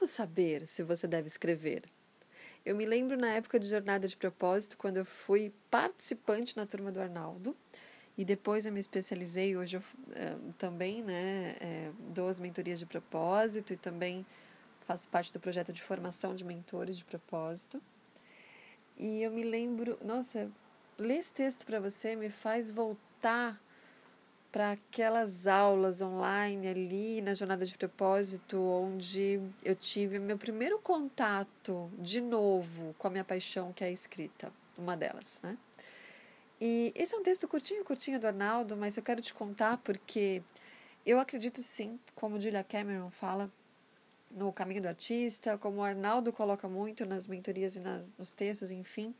Como saber se você deve escrever? Eu me lembro na época de jornada de propósito, quando eu fui participante na turma do Arnaldo, e depois eu me especializei. Hoje eu é, também né, é, dou as mentorias de propósito e também faço parte do projeto de formação de mentores de propósito. E eu me lembro, nossa, ler esse texto para você me faz voltar para aquelas aulas online ali na jornada de propósito, onde eu tive meu primeiro contato de novo com a minha paixão, que é a escrita, uma delas, né? E esse é um texto curtinho, curtinho do Arnaldo, mas eu quero te contar porque eu acredito sim, como Julia Cameron fala no Caminho do Artista, como o Arnaldo coloca muito nas mentorias e nas, nos textos, enfim,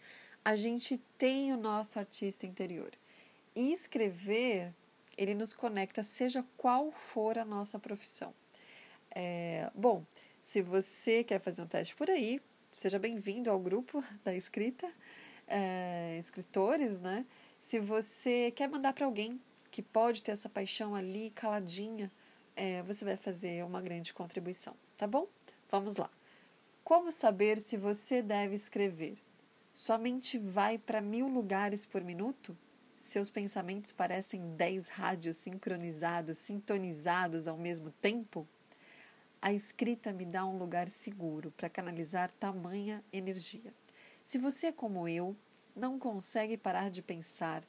a gente tem o nosso artista interior. E escrever ele nos conecta, seja qual for a nossa profissão. É, bom, se você quer fazer um teste por aí, seja bem-vindo ao grupo da escrita, é, escritores, né? Se você quer mandar para alguém que pode ter essa paixão ali caladinha, é, você vai fazer uma grande contribuição, tá bom? Vamos lá. Como saber se você deve escrever? Sua mente vai para mil lugares por minuto? Seus pensamentos parecem dez rádios sincronizados, sintonizados ao mesmo tempo? A escrita me dá um lugar seguro para canalizar tamanha energia. Se você é como eu, não consegue parar de pensar,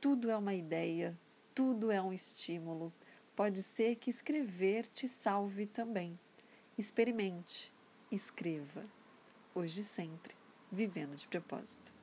tudo é uma ideia, tudo é um estímulo. Pode ser que escrever te salve também. Experimente, escreva. Hoje e sempre, vivendo de propósito.